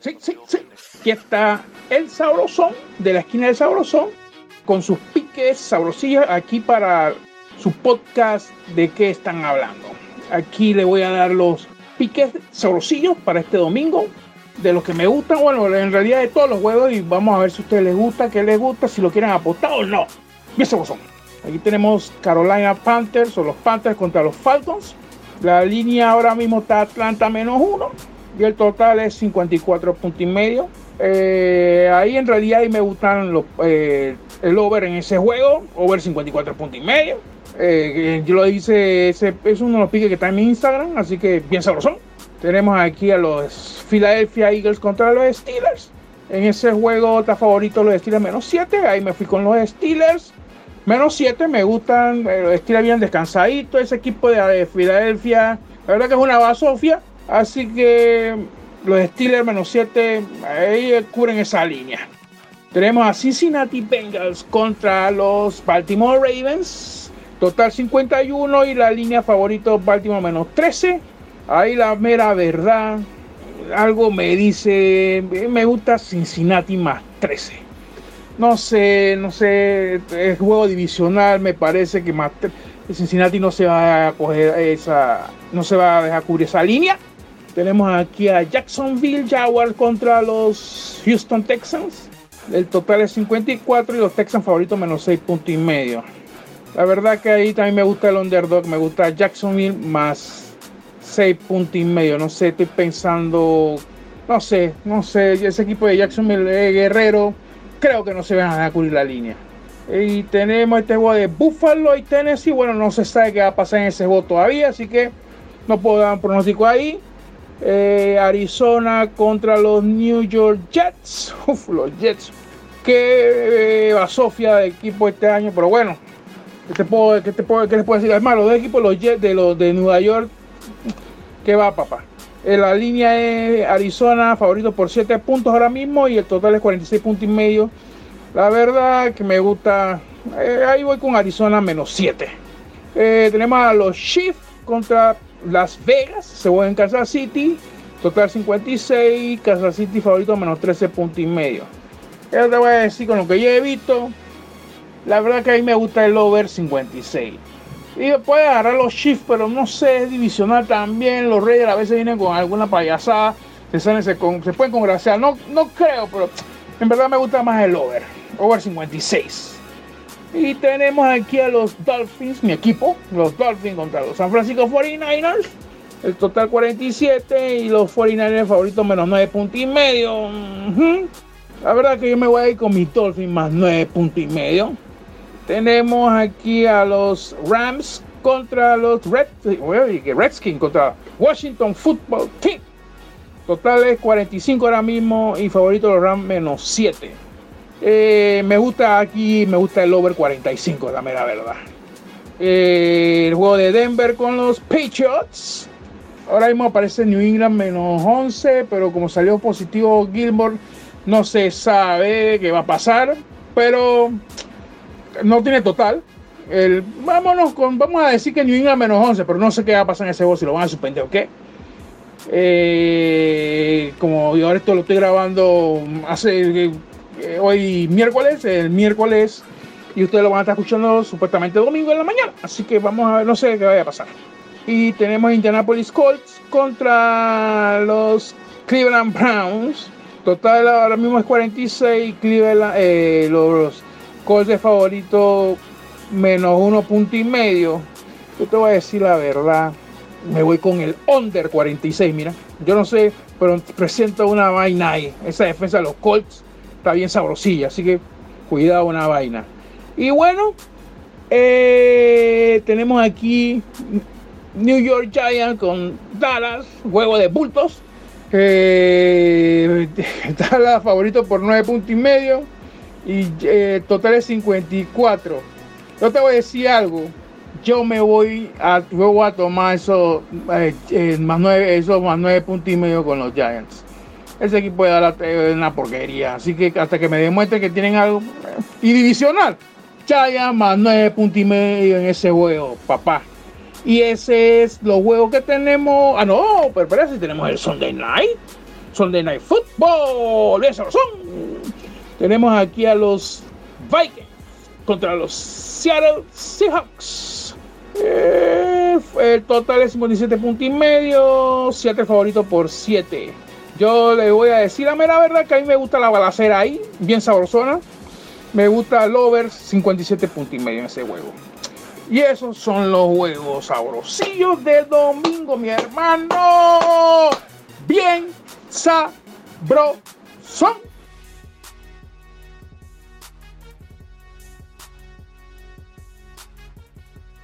Sí. Aquí está el sabrosón de la esquina del sabrosón con sus piques sabrosillos aquí para su podcast de qué están hablando. Aquí le voy a dar los piques sabrosillos para este domingo de los que me gustan, bueno, en realidad de todos los juegos y vamos a ver si a ustedes les gusta, qué les gusta, si lo quieren apostar o no. Bien sabrosos. Aquí tenemos Carolina Panthers o los Panthers contra los Falcons. La línea ahora mismo está Atlanta menos uno y el total es 54 puntos y medio. Eh, ahí en realidad me gustan los, eh, el over en ese juego, over 54 puntos y medio. Eh, yo lo hice, ese es uno de los piques que está en mi Instagram, así que bien sabrosón. Tenemos aquí a los Philadelphia Eagles contra los Steelers. En ese juego está favorito los Steelers menos 7. Ahí me fui con los Steelers. Menos 7 me gustan. Eh, los Steelers bien descansaditos. Ese equipo de Filadelfia. La verdad que es una basofia. Así que los Steelers menos 7. Ahí cubren esa línea. Tenemos a Cincinnati Bengals contra los Baltimore Ravens. Total 51 y la línea favorito Baltimore menos 13. Ahí la mera verdad, algo me dice, me gusta Cincinnati más 13. No sé, no sé, el juego divisional me parece que más Cincinnati no se va a coger esa, no se va a dejar cubrir esa línea. Tenemos aquí a Jacksonville Jaguars contra los Houston Texans. El total es 54 y los Texans favoritos menos 6 puntos y medio. La verdad que ahí también me gusta el underdog, me gusta Jacksonville más 6 puntos y medio. No sé, estoy pensando, no sé, no sé, ese equipo de Jacksonville Guerrero, creo que no se van a cubrir la línea. Y tenemos este juego de Buffalo y Tennessee. Bueno, no se sabe qué va a pasar en ese juego todavía, así que no puedo dar un pronóstico ahí. Eh, Arizona contra los New York Jets. Uf, los Jets. Va eh, Sofía de equipo este año, pero bueno, ¿qué, te puedo, qué, te puedo, qué les puedo decir? Además, los dos equipos, los Jets de los de Nueva York, ¿Qué va, papá? En la línea es Arizona, favorito por 7 puntos ahora mismo y el total es 46 puntos y medio. La verdad que me gusta. Eh, ahí voy con Arizona menos 7. Eh, tenemos a los Chiefs contra Las Vegas. Se voy en Kansas City. Total 56. Kansas City favorito menos 13 puntos y medio. Te voy a decir con lo que yo he visto. La verdad que a mí me gusta el over 56. Y puede agarrar los shifts, pero no sé, es divisional también. Los Reyes a veces vienen con alguna payasada. Se, salen, se, pueden congraciar. No, no creo, pero en verdad me gusta más el over. Over 56. Y tenemos aquí a los Dolphins, mi equipo. Los Dolphins contra los San Francisco 49ers. El total 47 y los 49ers favoritos menos 9 puntos y medio. La verdad que yo me voy a ir con mis Dolphins más 9 puntos y medio. Tenemos aquí a los Rams contra los Red, Redskins, contra Washington Football Team. Total es 45 ahora mismo y favorito los Rams menos 7. Eh, me gusta aquí, me gusta el over 45, la mera verdad. Eh, el juego de Denver con los Patriots. Ahora mismo aparece New England menos 11, pero como salió positivo Gilmore, no se sabe qué va a pasar. Pero no tiene total. El, vámonos con, vamos a decir que New England menos 11, pero no sé qué va a pasar en ese juego, si lo van a suspender o qué. Eh, como yo ahora esto lo estoy grabando hace eh, hoy miércoles, el miércoles, y ustedes lo van a estar escuchando supuestamente domingo en la mañana. Así que vamos a ver, no sé qué vaya a pasar. Y tenemos Indianapolis Colts contra los Cleveland Browns. Total ahora mismo es 46. Cleveland, eh, los Colts de favorito menos uno punto y medio. Yo te voy a decir la verdad. Me voy con el under 46. Mira, yo no sé, pero presenta una vaina ahí. Esa defensa de los Colts está bien sabrosilla. Así que cuidado, una vaina. Y bueno, eh, tenemos aquí New York Giants con Dallas, juego de bultos. Eh, Dallas favorito por 9 puntos y medio y eh, total es 54. Yo te voy a decir algo. Yo me voy a, a tomar eso, eh, más nueve, eso más nueve puntos y medio con los Giants. Ese equipo puede dar una porquería. Así que hasta que me demuestren que tienen algo. Y divisional. Giants más nueve puntos y medio en ese juego, papá. Y ese es los juegos que tenemos. Ah, no, pero espera, si tenemos el Sunday Night. Sunday Night Football, bien sabrosón. Tenemos aquí a los Vikings contra los Seattle Seahawks. Eh, el total es 57 puntos y medio. 7 favorito por 7. Yo le voy a decir a la verdad que a mí me gusta la balacera ahí, bien sabrosona. Me gusta el over 57 puntos y medio en ese juego. Y esos son los juegos sabrosillos de domingo, mi hermano. Bien sabrosón.